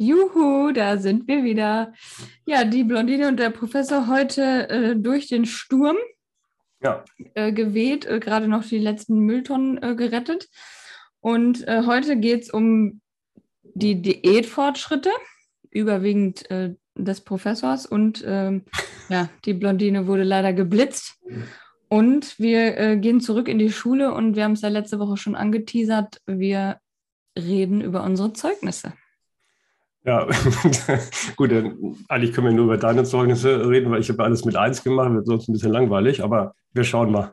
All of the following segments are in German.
Juhu, da sind wir wieder. Ja, die Blondine und der Professor heute äh, durch den Sturm Ja, äh, geweht, äh, gerade noch die letzten Mülltonnen äh, gerettet. Und äh, heute geht es um die Diätfortschritte, überwiegend äh, des Professors. Und ähm, ja, die Blondine wurde leider geblitzt. Und wir gehen zurück in die Schule und wir haben es ja letzte Woche schon angeteasert. Wir reden über unsere Zeugnisse. Ja. Gut, dann, eigentlich können wir nur über deine Zeugnisse reden, weil ich habe alles mit eins gemacht, wird sonst ein bisschen langweilig, aber wir schauen mal.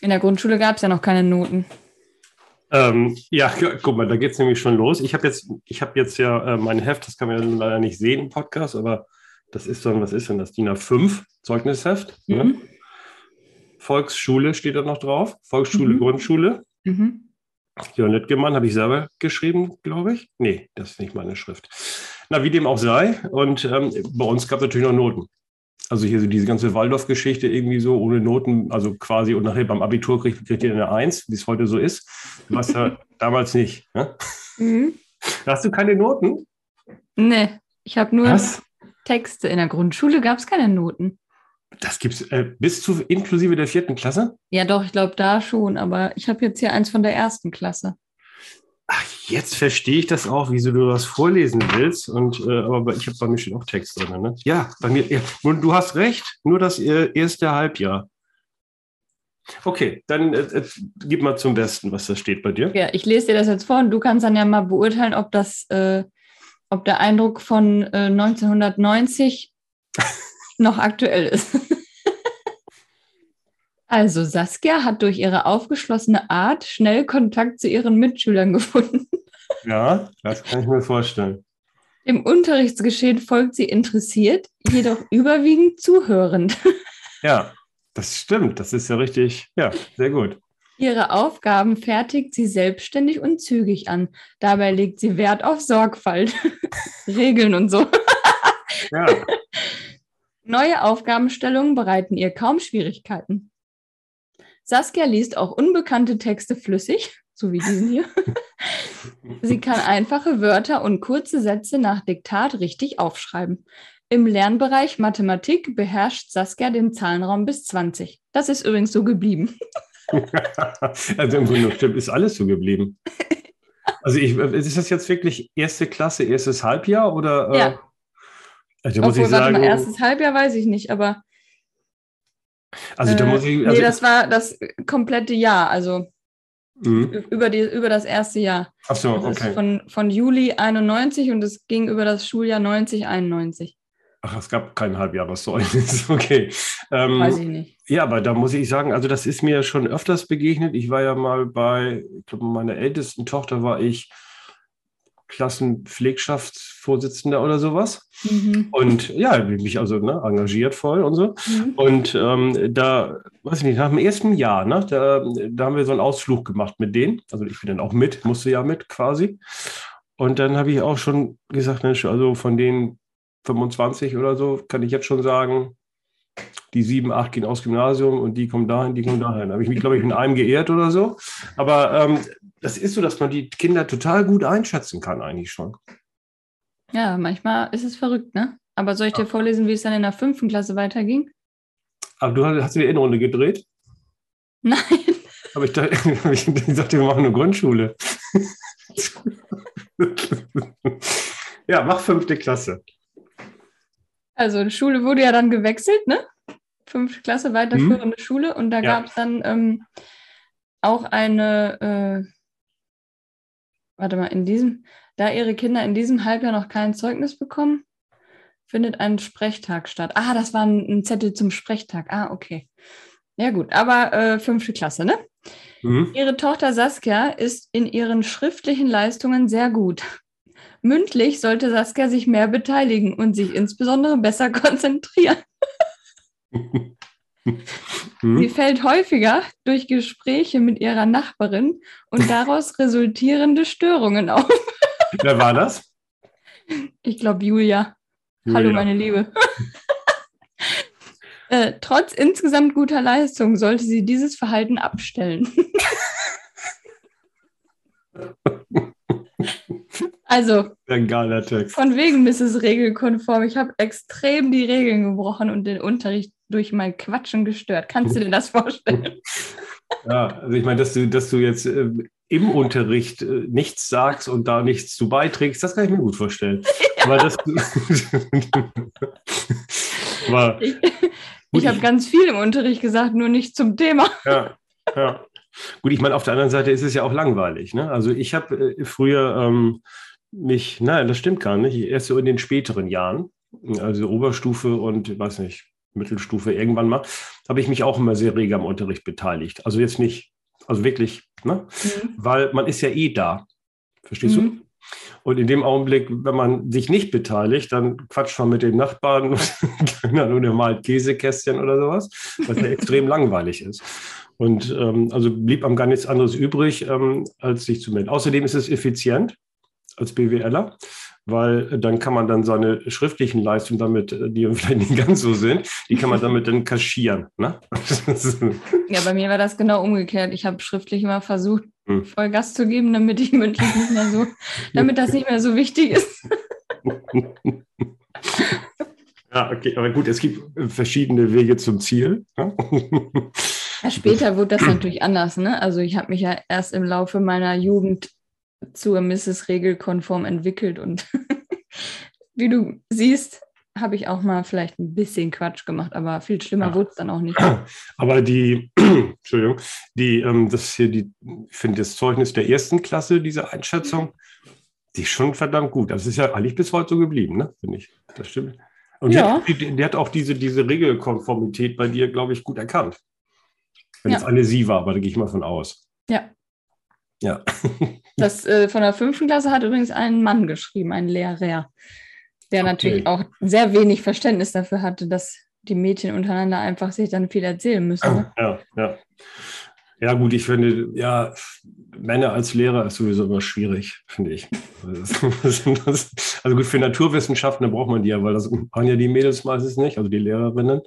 In der Grundschule gab es ja noch keine Noten. Ähm, ja, gu- guck mal, da geht es nämlich schon los. Ich habe jetzt, ich habe jetzt ja äh, mein Heft, das kann man ja leider nicht sehen im Podcast, aber das ist dann, was ist denn das? DIN A5 Zeugnisheft. Ne? Volksschule steht da noch drauf. Volksschule, Mhm. Grundschule. Mhm. Jörn Littgemann habe ich selber geschrieben, glaube ich. Nee, das ist nicht meine Schrift. Na, wie dem auch sei. Und ähm, bei uns gab es natürlich noch Noten. Also hier so diese ganze Waldorf-Geschichte irgendwie so ohne Noten, also quasi und nachher beim Abitur kriegt, kriegt ihr eine Eins, wie es heute so ist. Was ja damals nicht. Ne? Mhm. Hast du keine Noten? Nee, ich habe nur Was? Texte. In der Grundschule gab es keine Noten. Das gibt's äh, bis zu inklusive der vierten Klasse? Ja, doch, ich glaube da schon, aber ich habe jetzt hier eins von der ersten Klasse. Ach, jetzt verstehe ich das auch, wieso du das vorlesen willst. Und äh, aber ich habe bei mir steht auch Text drin. Ne? Ja, bei mir. Ja, und du hast recht. Nur das äh, erste Halbjahr. Okay, dann äh, äh, gib mal zum Besten, was da steht bei dir. Ja, ich lese dir das jetzt vor und du kannst dann ja mal beurteilen, ob das, äh, ob der Eindruck von äh, 1990 noch aktuell ist. Also Saskia hat durch ihre aufgeschlossene Art schnell Kontakt zu ihren Mitschülern gefunden. Ja, das kann ich mir vorstellen. Dem Unterrichtsgeschehen folgt sie interessiert, jedoch überwiegend zuhörend. Ja, das stimmt. Das ist ja richtig. Ja, sehr gut. Ihre Aufgaben fertigt sie selbstständig und zügig an. Dabei legt sie Wert auf Sorgfalt, Regeln und so. Ja, Neue Aufgabenstellungen bereiten ihr kaum Schwierigkeiten. Saskia liest auch unbekannte Texte flüssig, so wie diesen hier. Sie kann einfache Wörter und kurze Sätze nach Diktat richtig aufschreiben. Im Lernbereich Mathematik beherrscht Saskia den Zahlenraum bis 20. Das ist übrigens so geblieben. also im Grunde stimmt, ist alles so geblieben. Also ich, ist das jetzt wirklich erste Klasse, erstes Halbjahr oder? äh, Ja. Also da muss Obwohl, ich sagen, mal, erstes Halbjahr weiß ich nicht, aber also da äh, muss ich, nee, also, das war das komplette Jahr, also Mhm. über, die, über das erste Jahr. Ach so, Das okay. von, von Juli 91 und es ging über das Schuljahr 90, 91. Ach, es gab kein Halbjahreszeugnis, okay. Ähm, Weiß ich nicht. Ja, aber da muss ich sagen, also das ist mir schon öfters begegnet. Ich war ja mal bei, ich glaube, meiner ältesten Tochter war ich Klassenpflegschaftsvorsitzender oder sowas. Mhm. Und ja, mich also ne, engagiert voll und so. Mhm. Und ähm, da, weiß ich nicht, nach dem ersten Jahr, ne, da, da haben wir so einen Ausflug gemacht mit denen. Also ich bin dann auch mit, musste ja mit quasi. Und dann habe ich auch schon gesagt, Mensch, also von den 25 oder so, kann ich jetzt schon sagen, die sieben, acht gehen aufs Gymnasium und die kommen dahin, die kommen dahin. Da habe ich mich, glaube ich, mit einem geehrt oder so. Aber ähm, das ist so, dass man die Kinder total gut einschätzen kann, eigentlich schon. Ja, manchmal ist es verrückt, ne? Aber soll ich dir vorlesen, wie es dann in der fünften Klasse weiterging? Aber du hast, hast du die Innenrunde gedreht? Nein. Aber ich, dachte, ich dachte, wir machen eine Grundschule. ja, mach fünfte Klasse. Also die Schule wurde ja dann gewechselt, ne? Fünfte Klasse, weiterführende Schule. Und da Ja. gab es dann ähm, auch eine, äh, warte mal, in diesem, da ihre Kinder in diesem Halbjahr noch kein Zeugnis bekommen, findet ein Sprechtag statt. Ah, das war ein, ein Zettel zum Sprechtag. Ah, okay. Ja gut, aber äh, fünfte Klasse, ne? Mhm. Ihre Tochter Saskia ist in ihren schriftlichen Leistungen sehr gut. Mündlich sollte Saskia sich mehr beteiligen und sich insbesondere besser konzentrieren. Sie Mhm. fällt häufiger durch Gespräche mit ihrer Nachbarin und daraus resultierende Störungen auf. Wer war das? Ich glaube, Julia. Hallo, Julia. meine Liebe. Äh, trotz insgesamt guter Leistung sollte sie dieses Verhalten abstellen. Also, Ein geiler Text. von wegen Mrs. Regelkonform. Ich habe extrem die Regeln gebrochen und den Unterricht durch mein Quatschen gestört. Kannst du dir das vorstellen? Ja, also ich meine, dass du, dass du jetzt äh, im Unterricht äh, nichts sagst und da nichts zu beiträgst, das kann ich mir gut vorstellen. Aber das. Aber, Ich, ich habe ganz viel im Unterricht gesagt, nur nicht zum Thema. ja, ja. Gut, ich meine, auf der anderen Seite ist es ja auch langweilig. Ne? Also ich habe äh, früher ähm, mich, nein, das stimmt gar nicht, erst so in den späteren Jahren, also Oberstufe und, weiß nicht, Mittelstufe irgendwann mal, habe ich mich auch immer sehr rege am Unterricht beteiligt. Also jetzt nicht, also wirklich, ne? weil man ist ja eh da. Verstehst du? Mhm. Und in dem Augenblick, wenn man sich nicht beteiligt, dann quatscht man mit den Nachbarn oder malt Käsekästchen oder sowas, was ja extrem langweilig ist. Und ähm, also blieb einem gar nichts anderes übrig, ähm, als sich zu melden. Außerdem ist es effizient als BWLer, weil dann kann man dann seine schriftlichen Leistungen damit, äh, die vielleicht nicht ganz so sind, die kann man damit dann kaschieren. Ne? Ja, bei mir war das genau umgekehrt. Ich habe schriftlich immer versucht, Hm. voll Gas zu geben, damit ich mündlich nicht mehr so, damit das nicht mehr so wichtig ist. ja, okay, aber gut, es gibt verschiedene Wege zum Ziel. Ne? Später wurde das natürlich anders, ne? Also ich habe mich ja erst im Laufe meiner Jugend zur Mrs. Regelkonform entwickelt und wie du siehst, habe ich auch mal vielleicht ein bisschen Quatsch gemacht, aber viel schlimmer Ja. wurde es dann auch nicht. Aber die, Entschuldigung, die, ähm, das hier, die, ich finde das Zeugnis der ersten Klasse, diese Einschätzung, die ist schon verdammt gut. Das ist ja eigentlich bis heute so geblieben, ne? Finde ich. Das stimmt. Und Ja. die, die, die hat auch diese, diese Regelkonformität bei dir, glaube ich, gut erkannt. Wenn Ja. es eine sie war, aber da gehe ich mal von aus. Ja. Ja. Das äh, von der fünften Klasse hat übrigens ein Mann geschrieben, ein Lehrer, der natürlich auch sehr wenig Verständnis dafür hatte, dass die Mädchen untereinander einfach sich dann viel erzählen müssen. Ne? Ja, ja. Ja, gut, ich finde, ja, Männer als Lehrer ist sowieso immer schwierig, finde ich. Also gut, für Naturwissenschaften, da braucht man die ja, weil das machen ja die Mädels meistens nicht, also die Lehrerinnen.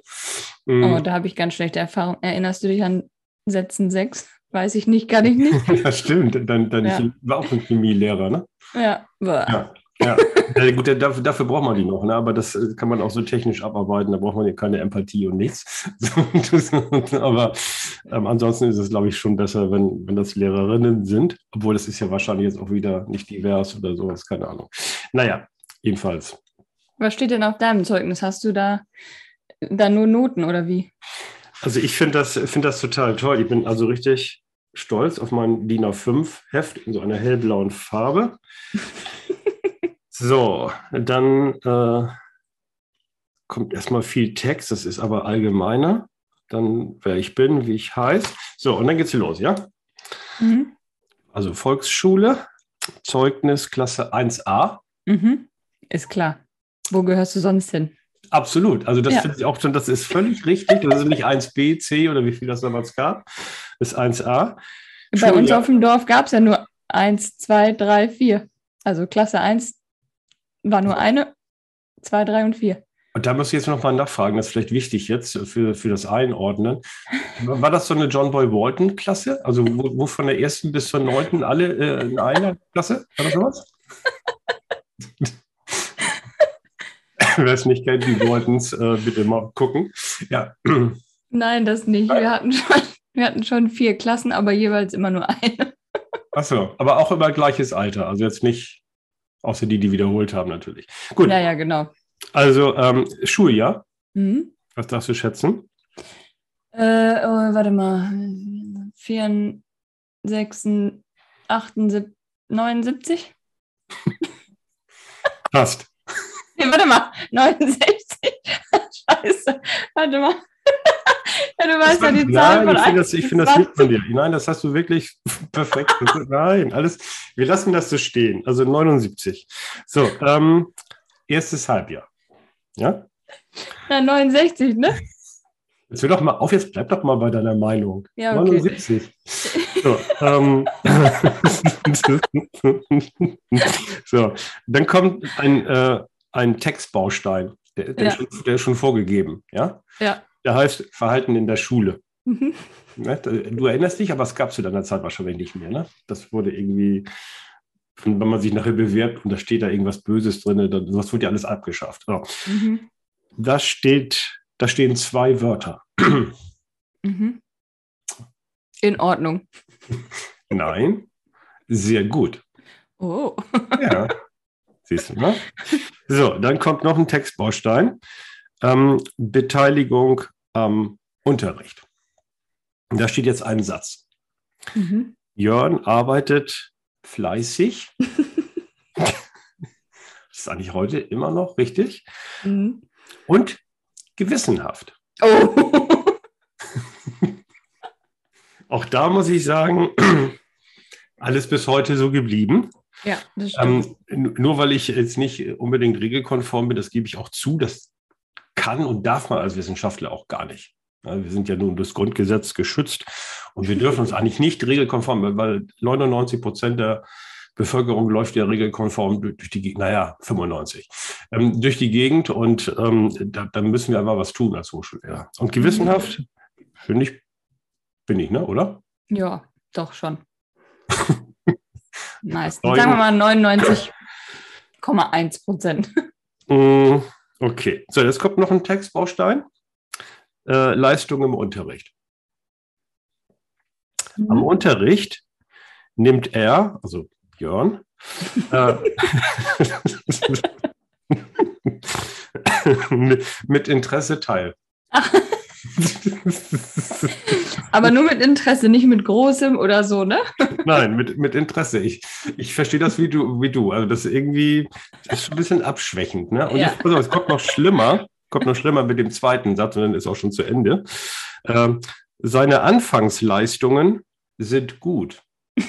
Mm, Oh, da habe ich ganz schlechte Erfahrungen. Erinnerst du dich an Sätzen 6? Weiß ich nicht, kann ich nicht. Das stimmt, dann, dann Ja. ich war auch ein Chemielehrer, ne? Ja. Ja. Ja, gut, dafür, dafür braucht man die noch, ne? aber das äh, kann man auch so technisch abarbeiten, da braucht man ja keine Empathie und nichts. aber ähm, ansonsten ist es, glaube ich, schon besser, wenn, wenn das Lehrerinnen sind, obwohl das ist ja wahrscheinlich jetzt auch wieder nicht divers oder sowas, keine Ahnung. Naja, jedenfalls. Was steht denn auf deinem Zeugnis? Hast du da, da nur Noten oder wie? Also ich finde das, finde das total toll. Ich bin also richtig stolz auf mein DIN A5-Heft in so einer hellblauen Farbe. So, dann äh, kommt erstmal viel Text, das ist aber allgemeiner. Dann, wer ich bin, wie ich heiße. So, und dann geht's los, ja? Mhm. Also Volksschule, Zeugnis Klasse 1a. Mhm. Ist klar. Wo gehörst du sonst hin? Absolut. Also das Ja. finde ich auch schon, das ist völlig richtig. Das ist nicht 1b, c oder wie viel das damals gab. Das ist 1a. Bei uns Schuljahr- auf dem Dorf gab es ja nur eins, zwei, drei, vier. Also Klasse 1 war nur eine, zwei, drei und vier. Und da muss ich jetzt noch mal nachfragen, das ist vielleicht wichtig jetzt für, für das Einordnen. War das so eine John Boy Walton-Klasse? Also wo, wo von der ersten bis zur neunten alle äh, in einer Klasse? War das sowas? Wer es nicht kennt, die Waltons, äh, bitte mal gucken. Ja, Nein, das nicht. Wir hatten schon, wir hatten schon vier Klassen, aber jeweils immer nur eine. achso, aber auch immer gleiches Alter. Also jetzt nicht, außer die, die wiederholt haben natürlich. Gut, Ja, ja, genau. also ähm, Schuljahr, Mhm. was darfst du schätzen? Äh, oh, warte mal. 4, 6, 78, 79? Passt. Nee, warte mal. 69. Scheiße. Warte mal. Ja, du weißt ja die Zahl Nein, von ich finde 1 das, ich finde das nicht von dir. Nein, das hast du wirklich perfekt. Nein, alles. Wir lassen das so stehen. Also 79. So, ähm, erstes Halbjahr. Ja? Na, 69, ne? Jetzt hör doch mal auf, jetzt bleib doch mal bei deiner Meinung. Ja, okay. 79. So, ähm, so, dann kommt ein, äh, ein Textbaustein. Der, der, Ja. schon, der ist schon vorgegeben. Ja? Ja. Der heißt Verhalten in der Schule. Mhm. Ne? Du erinnerst dich, aber es gab zu deiner Zeit wahrscheinlich nicht mehr. Ne? Das wurde irgendwie, wenn man sich nachher bewirbt und da steht da irgendwas Böses drin, dann sowas wird ja alles abgeschafft. So. Mhm. Da steht, da stehen zwei Wörter. Mhm. In Ordnung. Nein, sehr gut. Oh. Ja, siehst du, ne? So, dann kommt noch ein Textbaustein. Ähm, Beteiligung am Unterricht. Da steht jetzt ein Satz. Mhm. Jörn arbeitet fleißig. das ist eigentlich heute immer noch richtig. Mhm. Und gewissenhaft. Oh. Auch da muss ich sagen, alles bis heute so geblieben. ja, das stimmt. Ähm, nur weil ich jetzt nicht unbedingt regelkonform bin, das gebe ich auch zu, das kann und darf man als Wissenschaftler auch gar nicht. Wir sind ja nun durch Grundgesetz geschützt und wir dürfen uns eigentlich nicht regelkonform, weil 99 Prozent der Bevölkerung läuft ja regelkonform durch die Gegend, naja, 95, ähm, durch die Gegend und ähm, da, da müssen wir einfach was tun als Hochschullehrer. Und gewissenhaft, finde ich, bin ich, ne, oder? ja, doch schon. nice. Sagen wir mal 99,1 Prozent. Okay, so jetzt kommt noch ein Textbaustein. Äh, Leistung im Unterricht. Am Unterricht nimmt er, also Björn, äh, mit Interesse teil. Aber nur mit Interesse, nicht mit großem oder so, ne? Nein, mit, mit Interesse. Ich, ich verstehe das wie du, wie du. Also das ist irgendwie das ist ein bisschen abschwächend. Ne? Und Ja. jetzt, auf, es kommt noch schlimmer, kommt noch schlimmer mit dem zweiten Satz und dann ist auch schon zu Ende. Ähm, seine Anfangsleistungen sind gut.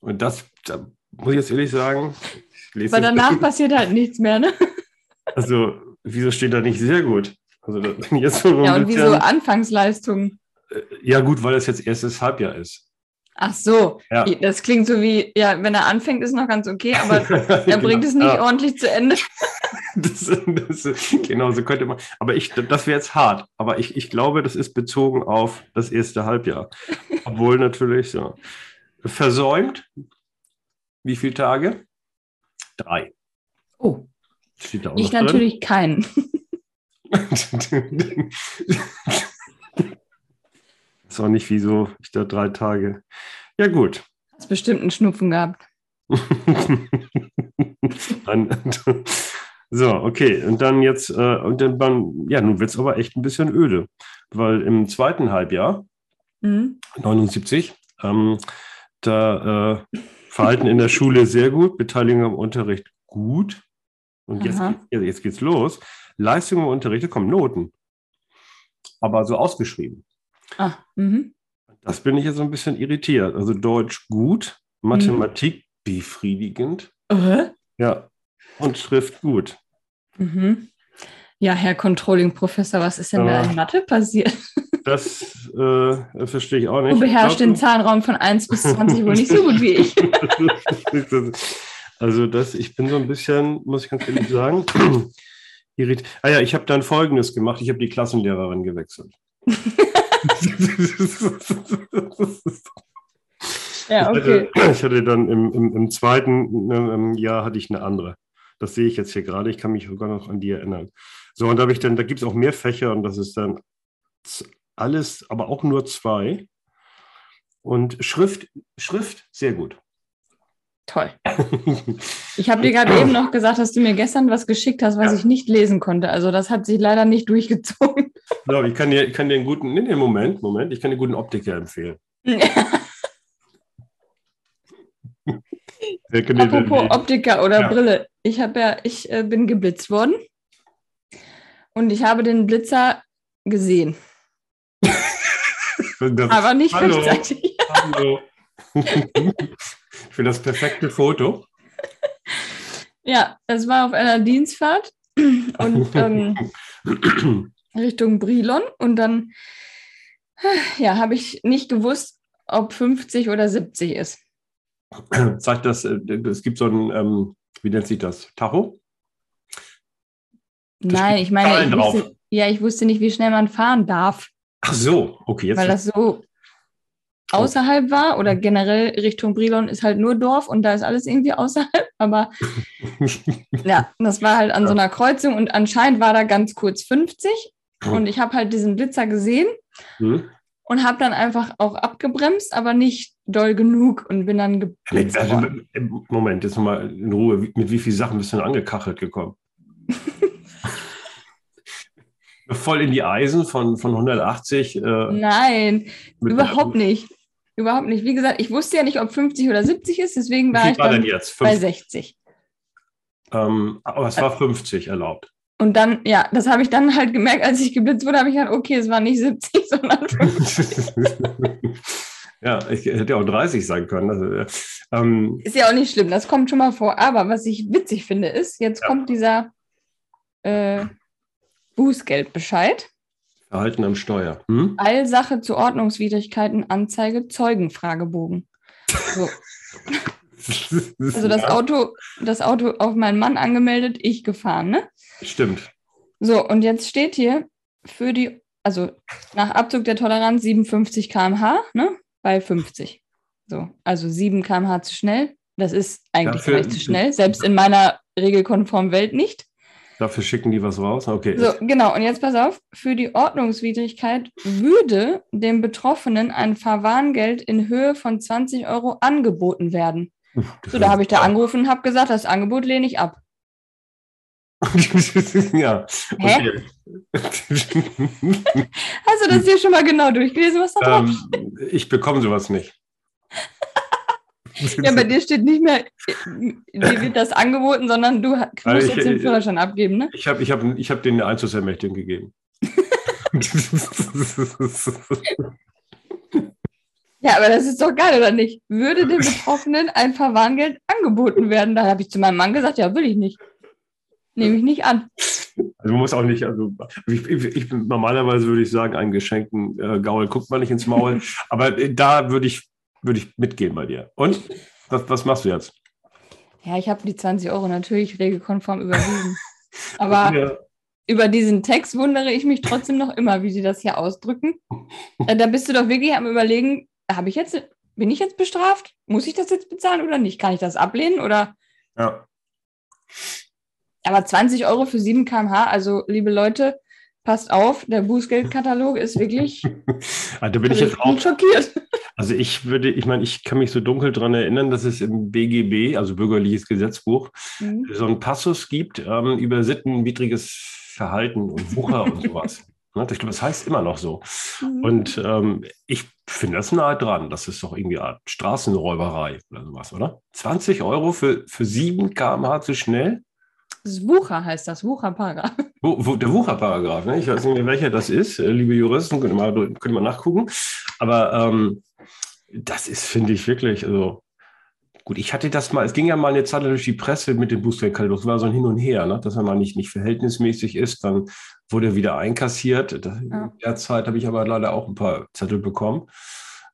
Und das, da muss ich jetzt ehrlich sagen, ich lese Weil danach passiert halt nichts mehr, ne? also wieso steht da nicht sehr gut? Also jetzt so Ja, und wieso Anfangsleistung? Ja gut, weil das jetzt erstes Halbjahr ist. Ach so, Ja. das klingt so wie, ja, wenn er anfängt, ist noch ganz okay, aber er bringt es nicht Ja. ordentlich zu Ende. Das, das, genau, so könnte man. Aber ich, das wäre jetzt hart. Aber ich, ich glaube, das ist bezogen auf das erste Halbjahr. Obwohl natürlich so. Versäumt. Wie viele Tage? Drei. Oh, Steht da auch ich natürlich keinen. Ist auch nicht wieso ich da drei Tage. Ja, gut. Hast bestimmt einen Schnupfen gehabt. So, okay. Und dann jetzt, äh, und dann, ja, nun wird es aber echt ein bisschen öde. Weil im zweiten Halbjahr, Mhm. 79, ähm, da äh, Verhalten in der Schule sehr gut, Beteiligung am Unterricht gut. Und jetzt, Aha. geht- jetzt geht's los. Leistung im Unterricht, da kommen Noten. Aber so ausgeschrieben. Ah, mhm. Das bin ich jetzt so ein bisschen irritiert. Also Deutsch gut, Mathematik befriedigend, Äh? ja, und Schrift gut. Mhm. Ja, Herr Controlling-Professor, was ist denn da in Mathe passiert? Das äh, verstehe ich auch nicht. Du beherrschst Ich den glaub, Zahlenraum von 1 bis 20 wohl nicht so gut wie ich. also das, ich bin so ein bisschen, muss ich ganz ehrlich sagen, irritiert. Ah ja, ich habe dann Folgendes gemacht. Ich habe die Klassenlehrerin gewechselt. Ja, okay. Ich hatte, ich hatte dann im, im, im zweiten ähm, Jahr hatte ich eine andere. Das sehe ich jetzt hier gerade. Ich kann mich sogar noch an die erinnern. So, und da habe ich dann, da gibt es auch mehr Fächer und das ist dann alles, aber auch nur zwei. Und Schrift, Schrift, sehr gut. Toll. Ich habe dir gerade eben noch gesagt, dass du mir gestern was geschickt hast, was Ja. ich nicht lesen konnte. Also das hat sich leider nicht durchgezogen. So, ich kann dir, ich kann dir einen guten, nee, nee, Moment, Moment, ich kann dir einen guten Optiker empfehlen. Apropos Optiker oder Ja. Brille. Ich habe ja, ich äh, bin geblitzt worden und ich habe den Blitzer gesehen, aber nicht Hallo. rechtzeitig. Hallo. Für das perfekte Foto. Ja, es war auf einer Dienstfahrt und ähm, Richtung Brilon und dann ja, habe ich nicht gewusst, ob 50 oder 70 ist. Zeigt das, äh, es gibt so ein, ähm, wie nennt sich das? Tacho? Nein, ich meine, ich wusste, Ja, ich wusste nicht, wie schnell man fahren darf. Ach so, okay. Jetzt weil das so außerhalb war oder generell Richtung Brilon ist halt nur Dorf und da ist alles irgendwie außerhalb. Aber ja, das war halt an so einer Kreuzung und anscheinend war da ganz kurz 50 und ich habe halt diesen Blitzer gesehen hm. und habe dann einfach auch abgebremst, aber nicht doll genug und bin dann geblitzt also, Moment, jetzt nochmal in Ruhe. Mit wie vielen Sachen bist du denn angekachelt gekommen? Voll in die Eisen von, von 180? Äh, Nein, überhaupt nicht. Überhaupt nicht. Wie gesagt, ich wusste ja nicht, ob 50 oder 70 ist, deswegen war ich war dann bei 60. Ähm, aber es war 50 erlaubt. Und dann, ja, das habe ich dann halt gemerkt, als ich geblitzt wurde, habe ich gedacht, okay, es war nicht 70, sondern 50. ja, ich hätte auch 30 sein können. Also, ähm, ist ja auch nicht schlimm, das kommt schon mal vor. Aber was ich witzig finde, ist, jetzt ja. kommt dieser äh, Bußgeldbescheid. Verhalten am Steuer. Hm? Allsache zu Ordnungswidrigkeiten, Anzeige, Zeugenfragebogen. So. also das Auto, das Auto auf meinen Mann angemeldet, ich gefahren, ne? Stimmt. So, und jetzt steht hier für die, also nach Abzug der Toleranz 57 km/h, ne? Bei 50. So, also 7 km/h zu schnell. Das ist eigentlich Dafür, vielleicht zu schnell, selbst in meiner regelkonformen Welt nicht. Dafür schicken die was raus? Okay. So, genau. Und jetzt pass auf. Für die Ordnungswidrigkeit würde dem Betroffenen ein Verwarngeld in Höhe von 20 Euro angeboten werden. So, da habe ich da angerufen und habe gesagt, das Angebot lehne ich ab. ja. Hä? Hast du das hier schon mal genau durchgelesen, was da drauf ähm, Ich bekomme sowas nicht. Ja, bei dir steht nicht mehr, dir wird das angeboten, sondern du musst also ich, jetzt den Führerschein abgeben, ne? Ich habe ich hab, ich hab den Einzugsermächtigung gegeben. ja, aber das ist doch geil, oder nicht? Würde dem Betroffenen ein Verwarngeld angeboten werden? Da habe ich zu meinem Mann gesagt, ja, will ich nicht. Nehme ich nicht an. Also man muss auch nicht, also ich, ich, normalerweise würde ich sagen, einen geschenkten äh, Gaul guckt man nicht ins Maul. Aber äh, da würde ich würde ich mitgehen bei dir. Und was, was machst du jetzt? Ja, ich habe die 20 Euro natürlich regelkonform überwiesen. Aber ja. über diesen Text wundere ich mich trotzdem noch immer, wie sie das hier ausdrücken. Äh, da bist du doch wirklich am überlegen, habe ich jetzt, bin ich jetzt bestraft? Muss ich das jetzt bezahlen oder nicht? Kann ich das ablehnen oder? Ja. Aber 20 Euro für 7 km/h, also liebe Leute, passt auf, der Bußgeldkatalog ist wirklich. da bin ich jetzt auch schockiert. Also ich würde, ich meine, ich kann mich so dunkel daran erinnern, dass es im BGB, also Bürgerliches Gesetzbuch, mhm. so einen Passus gibt ähm, über sittenwidriges Verhalten und Wucher und sowas. Ne, ich glaube, das heißt immer noch so. Mhm. Und ähm, ich finde das nahe dran. Das ist doch irgendwie eine Art Straßenräuberei oder sowas, oder? 20 Euro für, für 7 km/h zu schnell? Das Wucher heißt das, Wucherparagraf. Der Wucherparagraf, ne? ich weiß nicht mehr, welcher das ist. Äh, liebe Juristen, können mal, können mal nachgucken. Aber ähm, das ist, finde ich, wirklich, also gut, ich hatte das mal, es ging ja mal eine Zeit durch die Presse mit dem Booster-Katalog, es war so ein Hin und Her, ne? dass er mal nicht, nicht verhältnismäßig ist, dann wurde er wieder einkassiert. Das, ja. In der Zeit habe ich aber leider auch ein paar Zettel bekommen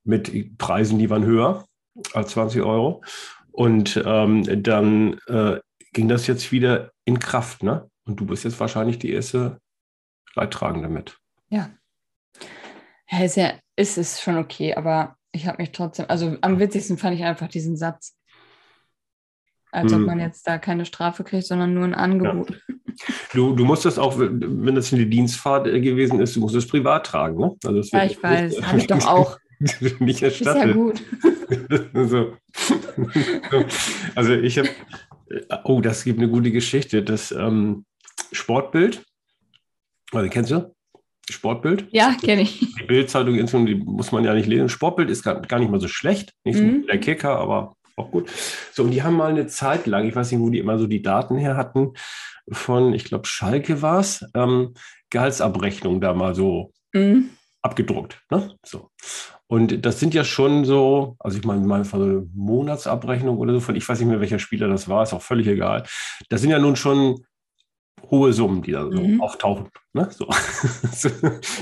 mit Preisen, die waren höher als 20 Euro. Und ähm, dann äh, ging das jetzt wieder in Kraft, ne? Und du bist jetzt wahrscheinlich die erste Leidtragende mit. Ja. Ja, ist ja, ist es schon okay, aber ich habe mich trotzdem, also am witzigsten fand ich einfach diesen Satz. Als hm. ob man jetzt da keine Strafe kriegt, sondern nur ein Angebot. Ja. Du, du musst das auch, wenn das eine Dienstfahrt gewesen ist, du musst es privat tragen, ne? Also ja, ich weiß, habe ich doch auch. nicht erstattet. Ist ja gut. so. Also ich habe, oh, das gibt eine gute Geschichte. Das ähm, Sportbild, also kennst du? Sportbild? Ja, kenne ich. Die Bildzeitung die muss man ja nicht lesen. Sportbild ist gar, gar nicht mal so schlecht. Nicht so mhm. der Kicker, aber auch gut. So, und die haben mal eine Zeit lang, ich weiß nicht, wo die immer so die Daten her hatten, von, ich glaube, Schalke war es, ähm, Gehaltsabrechnung da mal so mhm. abgedruckt. Ne? So. Und das sind ja schon so, also ich meine, meine so Monatsabrechnung oder so von, ich weiß nicht mehr, welcher Spieler das war, ist auch völlig egal. Das sind ja nun schon hohe Summen, die da so mhm. auftauchen. Ne? So. Das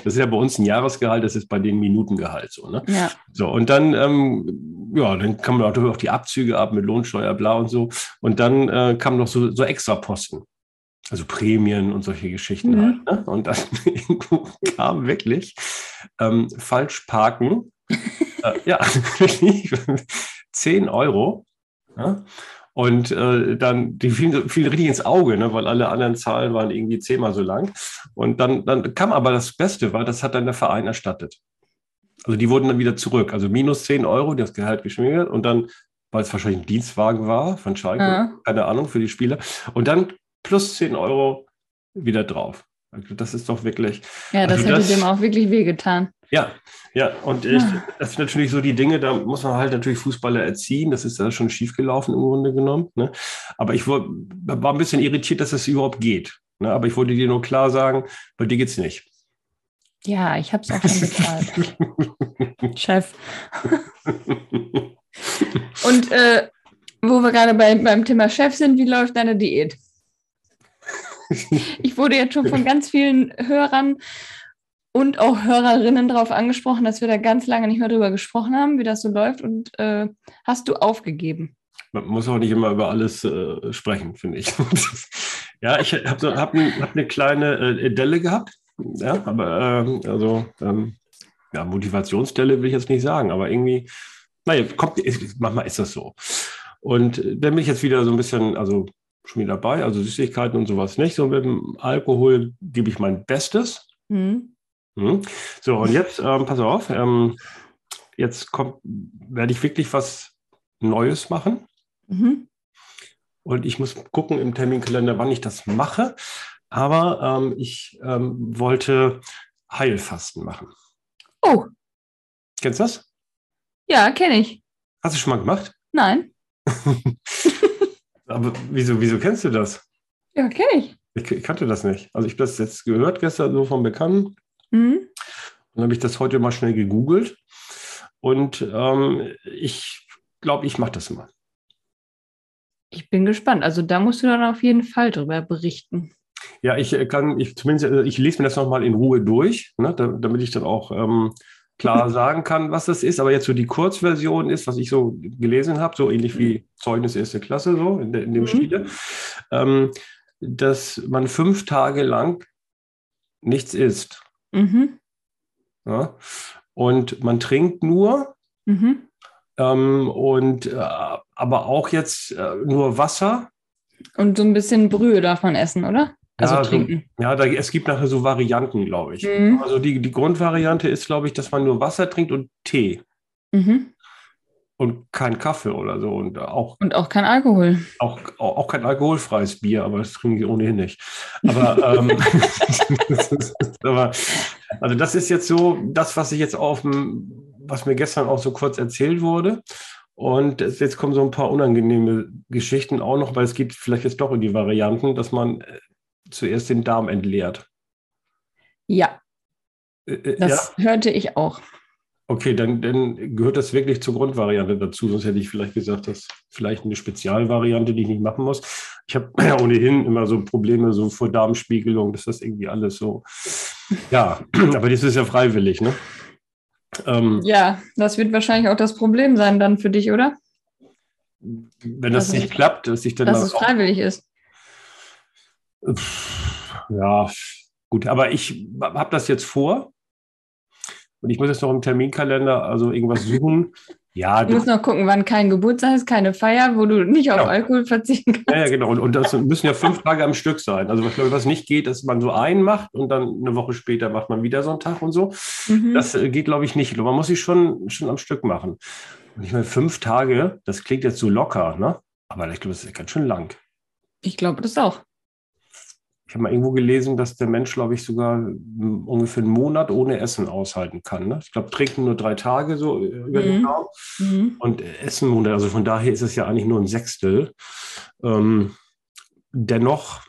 ist ja bei uns ein Jahresgehalt, das ist bei denen Minutengehalt so. Ne? Ja. So, und dann, ähm, ja, dann kann man natürlich auch die Abzüge ab mit Lohnsteuer, bla und so. Und dann äh, kamen noch so, so extra Posten. also Prämien und solche Geschichten mhm. halt. Ne? Und dann kam wirklich ähm, falsch parken. Äh, ja, 10 Euro. Ja? Und äh, dann, die fielen, fielen richtig ins Auge, ne, weil alle anderen Zahlen waren irgendwie zehnmal so lang. Und dann, dann kam aber das Beste, weil das hat dann der Verein erstattet. Also die wurden dann wieder zurück. Also minus 10 Euro, das Gehalt geschmierdet und dann, weil es wahrscheinlich ein Dienstwagen war von Schalke, ja. keine Ahnung, für die Spieler. Und dann plus 10 Euro wieder drauf. Also das ist doch wirklich. Ja, das also hätte das, dem auch wirklich wehgetan. Ja, ja, und ich, das sind natürlich so die Dinge, da muss man halt natürlich Fußballer erziehen. Das ist ja schon schiefgelaufen im Grunde genommen. Ne? Aber ich war, war ein bisschen irritiert, dass es das überhaupt geht. Ne? Aber ich wollte dir nur klar sagen, bei dir geht es nicht. Ja, ich habe es auch schon bezahlt. Chef. und äh, wo wir gerade bei, beim Thema Chef sind, wie läuft deine Diät? Ich wurde jetzt schon von ganz vielen Hörern und auch Hörerinnen darauf angesprochen, dass wir da ganz lange nicht mehr drüber gesprochen haben, wie das so läuft. Und äh, hast du aufgegeben? Man muss auch nicht immer über alles äh, sprechen, finde ich. ja, ich habe so, hab, hab eine kleine äh, Delle gehabt. Ja, aber ähm, also ähm, ja, Motivationsstelle will ich jetzt nicht sagen, aber irgendwie, naja, kommt, ist, manchmal ist das so. Und dann bin ich jetzt wieder so ein bisschen, also schon wieder dabei, also Süßigkeiten und sowas nicht. So mit dem Alkohol gebe ich mein Bestes. Mhm. Mhm. So, und jetzt, ähm, pass auf, ähm, jetzt kommt, werde ich wirklich was Neues machen. Mhm. Und ich muss gucken im Terminkalender, wann ich das mache. Aber ähm, ich ähm, wollte Heilfasten machen. Oh. Kennst du das? Ja, kenne ich. Hast du schon mal gemacht? Nein. Aber wieso, wieso kennst du das? Ja, kenne ich. ich. ich. kannte das nicht. Also ich habe das jetzt gehört gestern so vom Bekannten. Mhm. Dann habe ich das heute mal schnell gegoogelt. Und ähm, ich glaube, ich mache das mal. Ich bin gespannt. Also da musst du dann auf jeden Fall drüber berichten. Ja, ich kann, ich zumindest, äh, ich lese mir das nochmal in Ruhe durch, ne, damit ich dann auch ähm, klar sagen kann, was das ist. Aber jetzt so die Kurzversion ist, was ich so gelesen habe, so ähnlich wie Zeugnis erste Klasse, so in, de, in dem mhm. Stile, ähm, dass man fünf Tage lang nichts isst. Mhm. Ja, und man trinkt nur. Mhm. Ähm, und äh, aber auch jetzt äh, nur Wasser. Und so ein bisschen Brühe darf man essen, oder? Also ja, trinken. So, ja, da, es gibt nachher so Varianten, glaube ich. Mhm. Also die, die Grundvariante ist, glaube ich, dass man nur Wasser trinkt und Tee. Mhm. Und kein Kaffee oder so. Und auch, und auch kein Alkohol. Auch, auch, auch kein alkoholfreies Bier, aber das trinke ich ohnehin nicht. Aber, ähm, aber also das ist jetzt so das, was ich jetzt auf dem, was mir gestern auch so kurz erzählt wurde. Und jetzt kommen so ein paar unangenehme Geschichten auch noch, weil es geht vielleicht jetzt doch in die Varianten, dass man äh, zuerst den Darm entleert. Ja. Äh, äh, das ja? hörte ich auch. Okay, dann, dann gehört das wirklich zur Grundvariante dazu. Sonst hätte ich vielleicht gesagt, das ist vielleicht eine Spezialvariante, die ich nicht machen muss. Ich habe ja ohnehin immer so Probleme so vor Darmspiegelung, dass das irgendwie alles so. Ja, aber das ist ja freiwillig, ne? Ähm, ja, das wird wahrscheinlich auch das Problem sein dann für dich, oder? Wenn das also, nicht klappt, dass ich dann. Dass es freiwillig ist. Ja, gut, aber ich habe das jetzt vor. Und ich muss jetzt noch im Terminkalender also irgendwas suchen. Ja, du musst noch gucken, wann kein Geburtstag ist, keine Feier, wo du nicht auf genau. Alkohol verzichten kannst. Ja, ja genau. Und, und, das müssen ja fünf Tage am Stück sein. Also, ich glaube, was nicht geht, dass man so einen macht und dann eine Woche später macht man wieder so einen Tag und so. Mhm. Das äh, geht, glaube ich, nicht. Man muss sich schon, schon am Stück machen. Und ich meine, fünf Tage, das klingt jetzt so locker, ne? Aber ich glaube, das ist ganz schön lang. Ich glaube das auch. Ich habe mal irgendwo gelesen, dass der Mensch, glaube ich, sogar ungefähr einen Monat ohne Essen aushalten kann. Ne? Ich glaube, trinken nur drei Tage so über den mhm. Tag mhm. und essen Monat. Also von daher ist es ja eigentlich nur ein Sechstel. Ähm, dennoch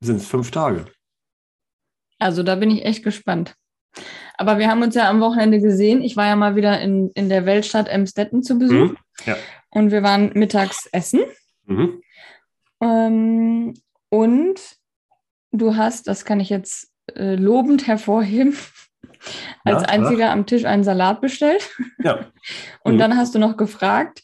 sind es fünf Tage. Also da bin ich echt gespannt. Aber wir haben uns ja am Wochenende gesehen. Ich war ja mal wieder in, in der Weltstadt Emstetten zu Besuch. Mhm. Ja. Und wir waren mittags essen. Mhm. Ähm, und du hast, das kann ich jetzt äh, lobend hervorheben, als ja, einziger ja. am Tisch einen Salat bestellt. Ja. und mhm. dann hast du noch gefragt,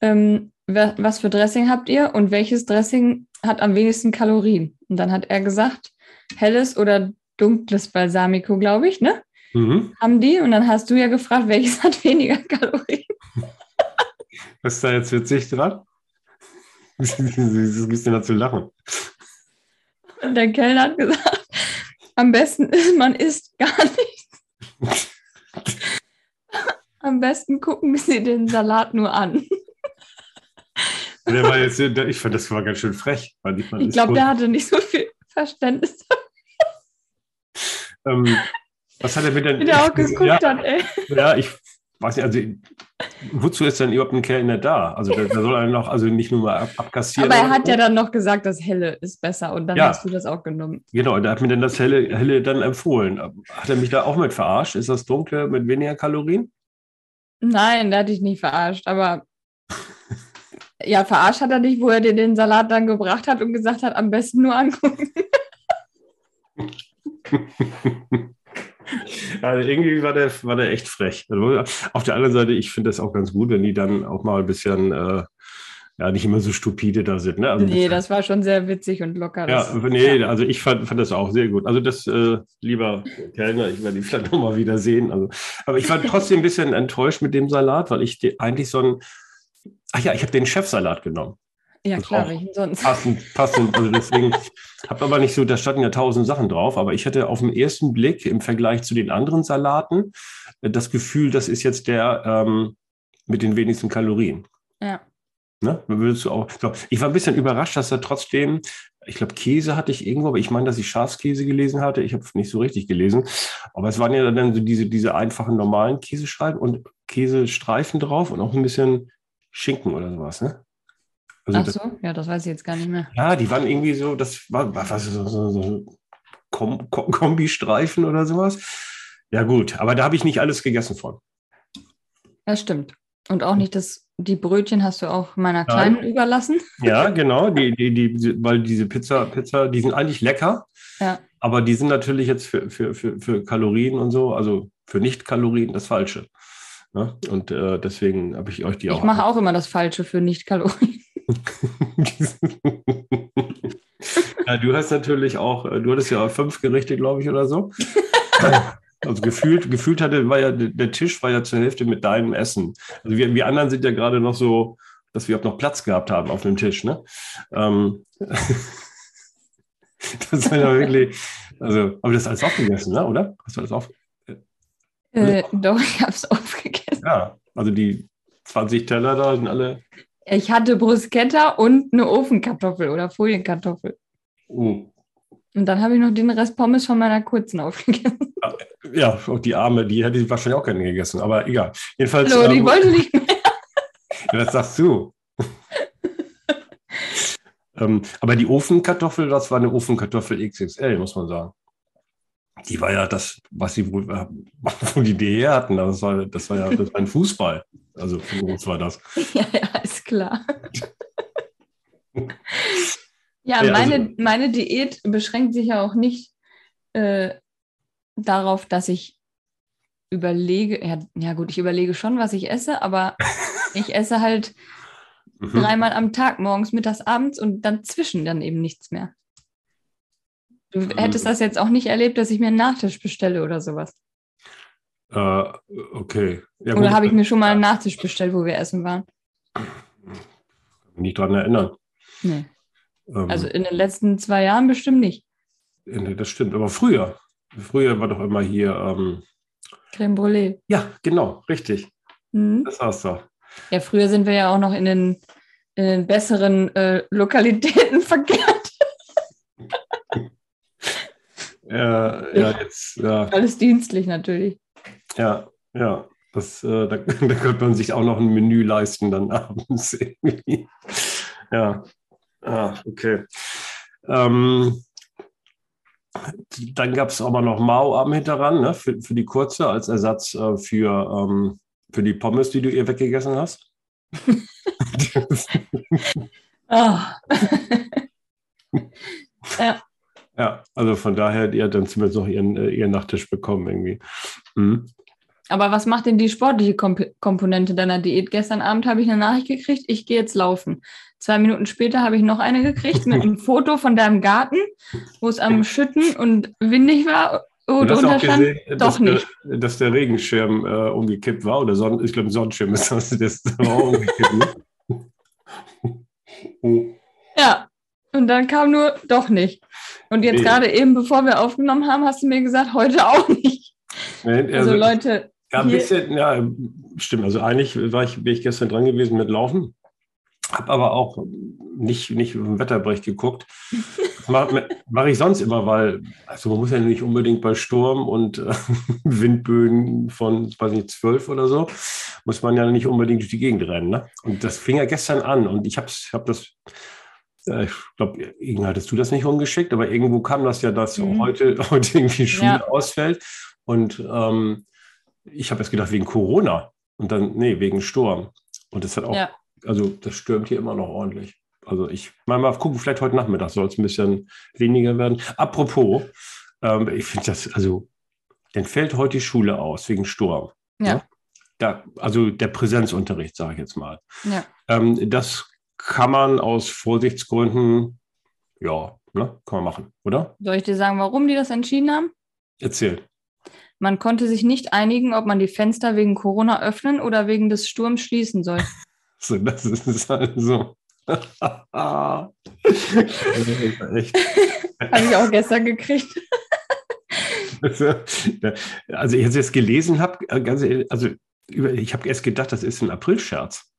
ähm, was für Dressing habt ihr und welches Dressing hat am wenigsten Kalorien? Und dann hat er gesagt, helles oder dunkles Balsamico, glaube ich, ne? Mhm. Haben die. Und dann hast du ja gefragt, welches hat weniger Kalorien. Was ist da jetzt witzig dran? Das ist ein bisschen dazu lachen. Und der Kellner hat gesagt, am besten ist, man isst gar nichts. Am besten gucken Sie den Salat nur an. Der war jetzt, ich fand, das war ganz schön frech. Weil ich ich glaube, der hatte nicht so viel Verständnis. Ähm, was hat er mit denn? Wie der auch geguckt ja, hat, ey. Ja, ich weiß nicht, also wozu ist denn überhaupt ein Kellner da? Also da, da soll er noch, also nicht nur mal ab, abkassieren. Aber er hat so. ja dann noch gesagt, das Helle ist besser und dann Ja. hast du das auch genommen. Genau, der hat mir dann das Helle, Helle dann empfohlen. Hat er mich da auch mit verarscht? Ist das Dunkle mit weniger Kalorien? Nein, der hat dich nicht verarscht, aber ja, verarscht hat er dich, wo er dir den Salat dann gebracht hat und gesagt hat, am besten nur angucken. Also irgendwie war der, war der echt frech. Also auf der anderen Seite, ich finde das auch ganz gut, wenn die dann auch mal ein bisschen, äh, ja, nicht immer so stupide da sind. Ne? Also Nee, bisschen- das war schon sehr witzig und locker. Ja, Das, nee, also ich fand, fand das auch sehr gut. Also das, äh, lieber Kellner, ich werde ihn vielleicht nochmal wieder sehen. Also, aber ich war trotzdem ein bisschen enttäuscht mit dem Salat, weil ich die- eigentlich so ein, ach ja, ich habe den Chefsalat genommen. Ja das klar, welchen sonst? Passend, passend. Also deswegen habe aber nicht so, da standen ja tausend Sachen drauf, aber ich hatte auf den ersten Blick im Vergleich zu den anderen Salaten äh, das Gefühl, das ist jetzt der ähm, mit den wenigsten Kalorien. Ja. Ne? Würdest du auch, so, ich war ein bisschen überrascht, dass er trotzdem, ich glaube, Käse hatte ich irgendwo, aber ich meine, dass ich Schafskäse gelesen hatte. Ich habe nicht so richtig gelesen. Aber es waren ja dann so diese, diese einfachen normalen Käsescheiben und Käsestreifen drauf und auch ein bisschen Schinken oder sowas. Ne? Also Ach das, so, ja, das weiß ich jetzt gar nicht mehr. ja, die waren irgendwie so, das war, war was, so, so, so Kom Kom Kombistreifen oder sowas. Ja, gut, aber da habe ich nicht alles gegessen von. Das stimmt. Und auch nicht das, die Brötchen hast du auch meiner Kleinen überlassen. Ja, genau, die, die, die, weil diese Pizza, Pizza, die sind eigentlich lecker, Ja. aber die sind natürlich jetzt für, für, für, für Kalorien und so, also für Nicht-Kalorien das Falsche. Ne? Und äh, deswegen habe ich euch die auch. Ich mache auch immer das Falsche für Nicht-Kalorien. Ja, du hast natürlich auch, äh, du hattest ja fünf Gerichte, glaube ich, oder so. Also gefühlt, gefühlt hatte, war ja der Tisch war ja zur Hälfte mit deinem Essen. Also wir, wir anderen sind ja gerade noch so, dass wir auch noch Platz gehabt haben auf dem Tisch, ne? Ähm, das war ja wirklich, also, aber das ist alles aufgegessen, ne? Oder? Hast du alles auf? Äh, doch, ich habe es aufgegessen. Ja, also die 20 Teller da sind alle. Ich hatte Bruschetta und eine Ofenkartoffel oder Folienkartoffel. Oh, Und dann habe ich noch den Rest Pommes von meiner kurzen aufgegessen. ja, auch die Arme, die hätte ich wahrscheinlich auch gerne gegessen, aber egal. Jedenfalls. Hallo, die ähm, wollte nicht mehr. Ja, das sagst du. ähm, aber die Ofenkartoffel, das war eine Ofenkartoffel XXL, muss man sagen. Die war ja das, was sie wohl, äh, wo die Idee her hatten. Das war, das war ja das war ein Fußball. Also für uns war das. Ja, ja, ist klar. Ja, Ja, meine, also- meine Diät beschränkt sich ja auch nicht äh, darauf, dass ich überlege, ja, ja gut, ich überlege schon, was ich esse, aber ich esse halt Mhm. dreimal am Tag, morgens, mittags, abends und dann zwischen dann eben nichts mehr. Du hättest das jetzt auch nicht erlebt, dass ich mir einen Nachtisch bestelle oder sowas. Äh, okay. Ja, Oder habe ich mir schon mal einen Nachtisch bestellt, wo wir essen waren? nicht dran erinnern. Nee. Ähm, Also in den letzten zwei Jahren bestimmt nicht. das stimmt. Aber früher, früher war doch immer hier. Ähm, Creme Brûlée. ja, genau, richtig. Mhm. Das war's doch. Ja, früher sind wir ja auch noch in den, in den besseren äh, Lokalitäten verkehrt. Ja, ja, jetzt, ja. Alles dienstlich natürlich. Ja, ja. Das, äh, da, da könnte man sich auch noch ein Menü leisten dann abends irgendwie. Ja. Ah, okay. Ähm, dann gab es aber noch Mao am Hinterrand, ne, für, für die kurze als Ersatz äh, für, ähm, für die Pommes, die du ihr weggegessen hast. Ah. ja, also von daher, die hat dann zumindest noch ihren, äh, ihren Nachtisch bekommen irgendwie. Mhm. Aber was macht denn die sportliche Komp Komponente deiner Diät? Gestern Abend habe ich eine Nachricht gekriegt, ich gehe jetzt laufen. Zwei Minuten später habe ich noch eine gekriegt mit einem Foto von deinem Garten, wo es am Schütten und windig war. Und drunter stand, gesehen, doch dass nicht. Der, dass der Regenschirm äh, umgekippt war, oder Sonnen, ich glaube, Sonnenschirm ist das, das war umgekippt. Ne? ja, und dann kam nur doch nicht. Und jetzt nee. gerade eben, bevor wir aufgenommen haben, hast du mir gesagt, heute auch nicht. Nee, also, also, Leute. Ja, ein bisschen, ja, stimmt. Also eigentlich war ich, bin ich gestern dran gewesen mit Laufen. Habe aber auch nicht, nicht im Wetterbericht geguckt. Mache mach ich sonst immer, weil, also man muss ja nicht unbedingt bei Sturm und äh, Windböen von, weiß nicht, zwölf oder so, muss man ja nicht unbedingt durch die Gegend rennen. Ne? Und das fing ja gestern an und ich habe hab das, äh, ich glaube, irgendwie hattest du das nicht umgeschickt, aber irgendwo kam das ja, dass mhm. heute, heute irgendwie Schule ja. ausfällt. Und ähm, ich habe jetzt gedacht, wegen Corona. Und dann, nee, wegen Sturm. Und das hat auch ja also das stürmt hier immer noch ordentlich. Also ich mal, mal gucken, vielleicht heute Nachmittag soll es ein bisschen weniger werden. Apropos, ähm, ich finde das, also, dann fällt heute die Schule aus wegen Sturm. Ja. Ne? Da, also der Präsenzunterricht, sage ich jetzt mal. Ja. Ähm, das kann man aus Vorsichtsgründen, ja, ne, kann man machen, oder? Soll ich dir sagen, warum die das entschieden haben? Erzählt. Man konnte sich nicht einigen, ob man die Fenster wegen Corona öffnen oder wegen des Sturms schließen soll. So, das ist halt so. echt. Habe ich auch gestern gekriegt. Also, also, ich jetzt gelesen habe, ganz also ich habe erst gedacht, das ist ein Aprilscherz.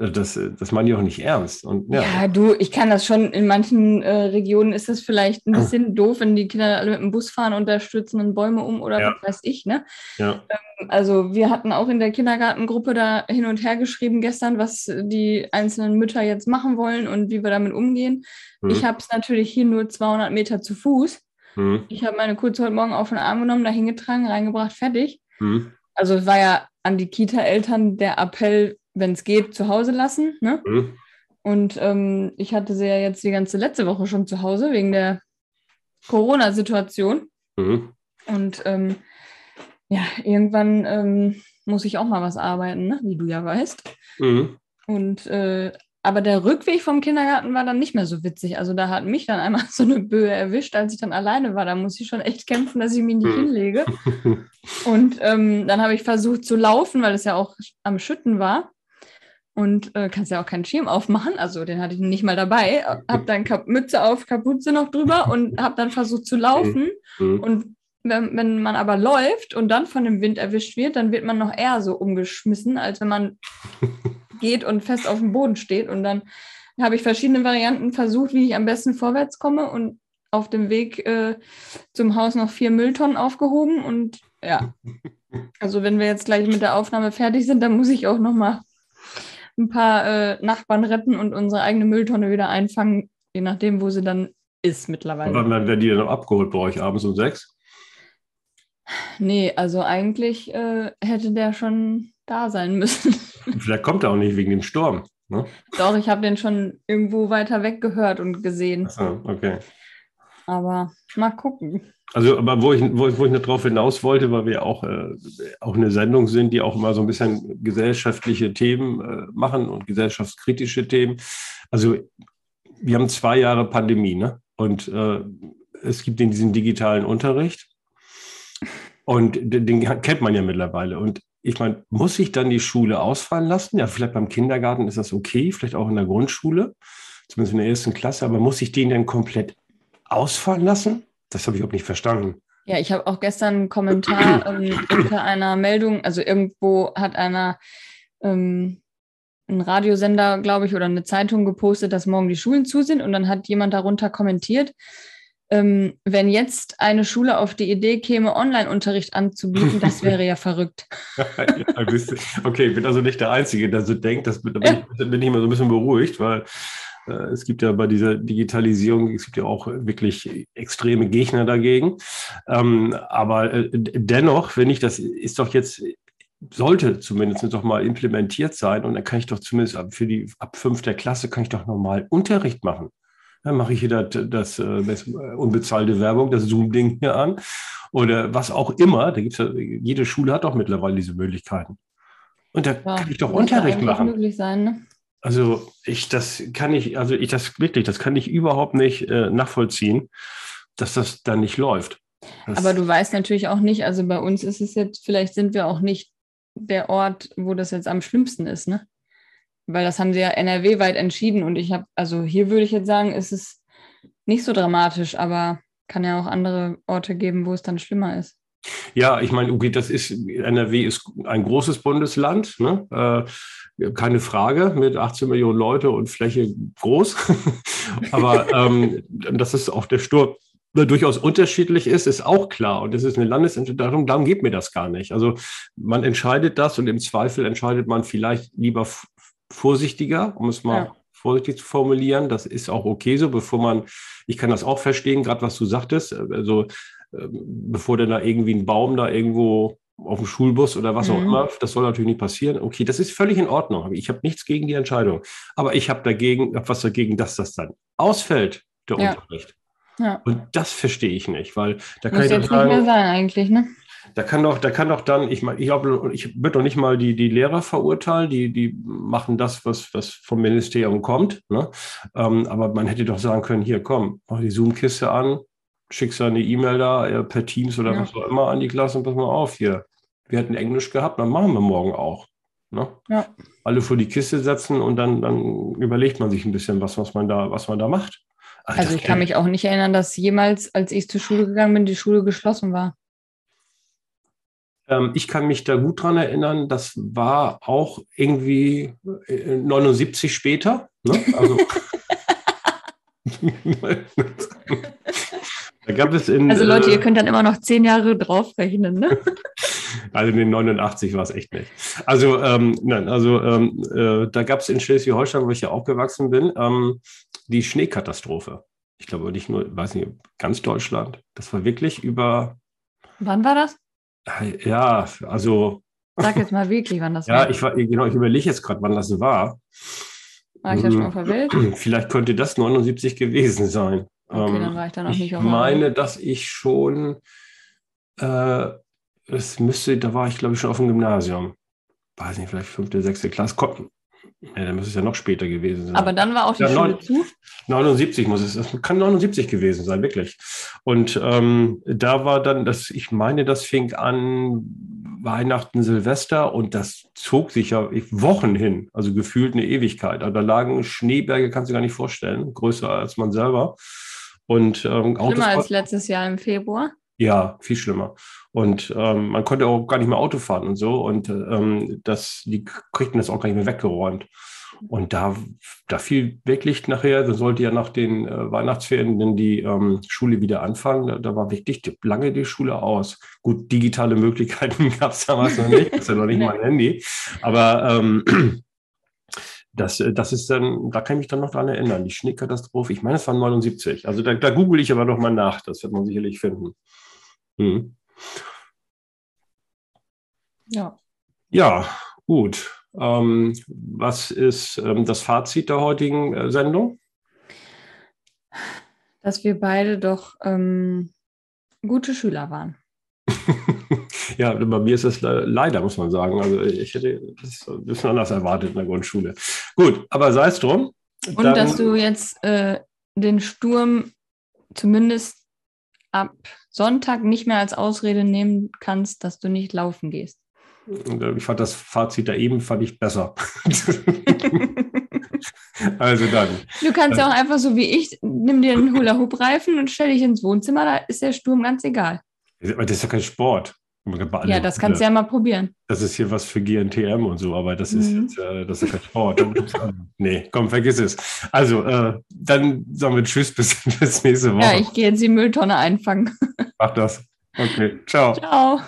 Äh, das, äh, das meine ich auch nicht ernst. Und, ja. ja. du, ich kann das schon, in manchen äh, Regionen ist das vielleicht ein bisschen doof, wenn die Kinder alle mit dem Bus fahren und da stürzen dann Bäume um oder ja. was weiß ich, ne? Ja. Ähm, also wir hatten auch in der Kindergartengruppe da hin und her geschrieben gestern, was die einzelnen Mütter jetzt machen wollen und wie wir damit umgehen. Mhm. Ich habe es natürlich hier nur 200 Meter zu Fuß. Mhm. Ich habe meine Kurze heute Morgen auf den Arm genommen, da hingetragen, reingebracht, fertig. Mhm. Also es war ja an die Kita-Eltern der Appell, wenn es geht, zu Hause lassen. Ne? Mhm. Und ähm, ich hatte sie ja jetzt die ganze letzte Woche schon zu Hause wegen der Corona-Situation. Mhm. Und ähm, ja, irgendwann ähm, muss ich auch mal was arbeiten, ne? wie du ja weißt. Mhm. Und äh, aber der Rückweg vom Kindergarten war dann nicht mehr so witzig. Also da hat mich dann einmal so eine Böe erwischt, als ich dann alleine war. Da muss ich schon echt kämpfen, dass ich mich nicht hm. hinlege. Und ähm, dann habe ich versucht zu laufen, weil es ja auch am Schütten war. Und äh, kannst ja auch keinen Schirm aufmachen. Also den hatte ich nicht mal dabei. Hab dann Kap Mütze auf, Kapuze noch drüber und habe dann versucht zu laufen. Mhm. Und wenn, wenn man aber läuft und dann von dem Wind erwischt wird, dann wird man noch eher so umgeschmissen, als wenn man geht und fest auf dem Boden steht. Und dann habe ich verschiedene Varianten versucht, wie ich am besten vorwärts komme und auf dem Weg äh, zum Haus noch vier Mülltonnen aufgehoben. Und ja, also wenn wir jetzt gleich mit der Aufnahme fertig sind, dann muss ich auch noch mal ein paar äh, Nachbarn retten und unsere eigene Mülltonne wieder einfangen, je nachdem, wo sie dann ist mittlerweile. Und wann werden die dann abgeholt bei euch abends um sechs? Nee, also eigentlich äh, hätte der schon da sein müssen. Vielleicht kommt er auch nicht wegen dem Sturm. Ne? Doch, ich habe den schon irgendwo weiter weg gehört und gesehen. Achso, okay. Aber mal gucken. Also, aber wo ich, wo, wo ich noch drauf hinaus wollte, weil wir auch, äh, auch eine Sendung sind, die auch immer so ein bisschen gesellschaftliche Themen äh, machen und gesellschaftskritische Themen. Also, wir haben zwei Jahre Pandemie, ne? Und äh, es gibt in diesen digitalen Unterricht. Und den, den kennt man ja mittlerweile. Und ich meine, muss ich dann die Schule ausfallen lassen? Ja, vielleicht beim Kindergarten ist das okay, vielleicht auch in der Grundschule, zumindest in der ersten Klasse, aber muss ich den dann komplett ausfallen lassen? Das habe ich auch nicht verstanden. Ja, ich habe auch gestern einen Kommentar ähm, unter einer Meldung, also irgendwo hat einer ähm, ein Radiosender, glaube ich, oder eine Zeitung gepostet, dass morgen die Schulen zu sind und dann hat jemand darunter kommentiert, ähm, wenn jetzt eine Schule auf die Idee käme, Online-Unterricht anzubieten, das wäre ja verrückt. okay, ich bin also nicht der Einzige, der so denkt. Das, da bin, ich, bin ich immer so ein bisschen beruhigt, weil es gibt ja bei dieser Digitalisierung, es gibt ja auch wirklich extreme Gegner dagegen. Ähm, aber äh, dennoch, wenn ich das ist doch jetzt sollte zumindest doch mal implementiert sein und dann kann ich doch zumindest ab, für die ab fünfter Klasse kann ich doch normal Unterricht machen. Dann mache ich hier das, das, äh, das unbezahlte Werbung, das Zoom-Ding hier an oder was auch immer. Da gibt's ja, jede Schule hat doch mittlerweile diese Möglichkeiten. Und da ja, kann ich doch Unterricht machen. Möglich sein, ne? Also ich, das kann ich, also ich das wirklich, das kann ich überhaupt nicht äh, nachvollziehen, dass das dann nicht läuft. Das Aber du weißt natürlich auch nicht, also bei uns ist es jetzt, vielleicht sind wir auch nicht der Ort, wo das jetzt am schlimmsten ist, ne? Weil das haben sie ja NRW-weit entschieden und ich habe, also hier würde ich jetzt sagen, ist es nicht so dramatisch, aber kann ja auch andere Orte geben, wo es dann schlimmer ist. Ja, ich meine, okay, das ist, NRW ist ein großes Bundesland, ne? äh, keine Frage, mit 18 Millionen Leute und Fläche groß. Aber ähm, dass es auch der Sturm durchaus unterschiedlich ist, ist auch klar. Und das ist eine Landesentscheidung, darum geht mir das gar nicht. Also man entscheidet das und im Zweifel entscheidet man vielleicht lieber vorsichtiger, um es mal ja. vorsichtig zu formulieren. Das ist auch okay so, bevor man, ich kann das auch verstehen, gerade was du sagtest, also bevor denn da irgendwie ein Baum da irgendwo auf dem Schulbus oder was mhm. auch immer, das soll natürlich nicht passieren. Okay, das ist völlig in Ordnung. Ich habe nichts gegen die Entscheidung. Aber ich habe dagegen, hab was dagegen, dass das dann ausfällt, der ja. Unterricht. Ja. Und das verstehe ich nicht, weil da kann Muss ich jetzt sagen, nicht mehr sein eigentlich, ne? Da kann doch, da kann doch dann, ich meine, ich glaube, ich würde doch nicht mal die, die Lehrer verurteilen, die, die machen das, was, was vom Ministerium kommt. Ne? Ähm, aber man hätte doch sagen können, hier komm, mach die Zoom-Kiste an, schickst du eine E-Mail da äh, per Teams oder ja. was auch immer an die Klasse und pass mal auf hier. Wir hätten Englisch gehabt, dann machen wir morgen auch. Ne? Ja. Alle vor die Kiste setzen und dann, dann überlegt man sich ein bisschen, was, was, man, da, was man da macht. Ach, also ich kann mich auch nicht erinnern, dass jemals, als ich zur Schule gegangen bin, die Schule geschlossen war. Ähm, ich kann mich da gut dran erinnern, das war auch irgendwie 79 äh, später. Ne? Also gab es in, also Leute, äh, ihr könnt dann immer noch zehn Jahre draufrechnen, ne? Also in den 89 war es echt nicht. Also, ähm, nein, also ähm, äh, da gab es in Schleswig-Holstein, wo ich ja aufgewachsen bin, ähm, die Schneekatastrophe. Ich glaube nicht nur, weiß nicht, ganz Deutschland. Das war wirklich über. Wann war das? Ja, also. Sag jetzt mal wirklich, wann das ja, war. Ja, ich war, genau, ich überlege jetzt gerade, wann das war. War ich ja schon mal verwählt? Vielleicht könnte das 79 gewesen sein. Okay, dann ähm, war ich dann auch nicht Ich meine, dass ich schon, äh, es müsste, da war ich glaube ich schon auf dem Gymnasium. Weiß nicht, vielleicht fünfte, sechste Klasse. Ja, dann müsste es ja noch später gewesen sein. Aber dann war auch die ja, Schule 9, zu? 79 muss es, es kann 79 gewesen sein, wirklich. Und ähm, da war dann, das, ich meine, das fing an Weihnachten, Silvester und das zog sich ja Wochen hin, also gefühlt eine Ewigkeit. Also da lagen Schneeberge, kannst du gar nicht vorstellen, größer als man selber. Und, ähm, schlimmer als letztes Jahr im Februar? Ja, viel schlimmer. Und ähm, man konnte auch gar nicht mehr Auto fahren und so. Und ähm, das, die kriegten das auch gar nicht mehr weggeräumt. Und da, da fiel wirklich nachher, da sollte ja nach den äh, Weihnachtsferien dann die ähm, Schule wieder anfangen. Da, da, war wirklich lange die Schule aus. Gut, digitale Möglichkeiten gab es damals noch nicht, das ist ja noch nicht mein Handy. Aber ähm, das, äh, das ist dann, da kann ich mich dann noch dran erinnern, die Schneekatastrophe. Ich meine, es waren 79. Also da, da google ich aber noch mal nach, das wird man sicherlich finden. Hm. Ja. Ja, gut. Ähm, was ist ähm, das Fazit der heutigen äh, Sendung? Dass wir beide doch ähm, gute Schüler waren. Ja, bei mir ist das leider, muss man sagen. Also ich hätte das ein bisschen anders erwartet in der Grundschule. Gut, aber sei es drum. Und Dann, dass du jetzt äh, den Sturm zumindest ab Sonntag nicht mehr als Ausrede nehmen kannst, dass du nicht laufen gehst. Ich fand das Fazit da eben fand ich besser. also dann. Du kannst ja auch einfach so wie ich, nimm dir einen Hula-Hoop-Reifen und stell dich ins Wohnzimmer, da ist der Sturm ganz egal. Das ist ja kein Sport. Ja, das kannst du ja mal probieren. Das ist hier was für GNTM und so, aber das ist mhm. jetzt, äh, das ist kein Sport. nee, komm, vergiss es. Also, äh, dann sagen wir Tschüss bis, bis nächste Woche. Ja, ich gehe jetzt die Mülltonne einfangen. Mach das. Okay, ciao. Ciao.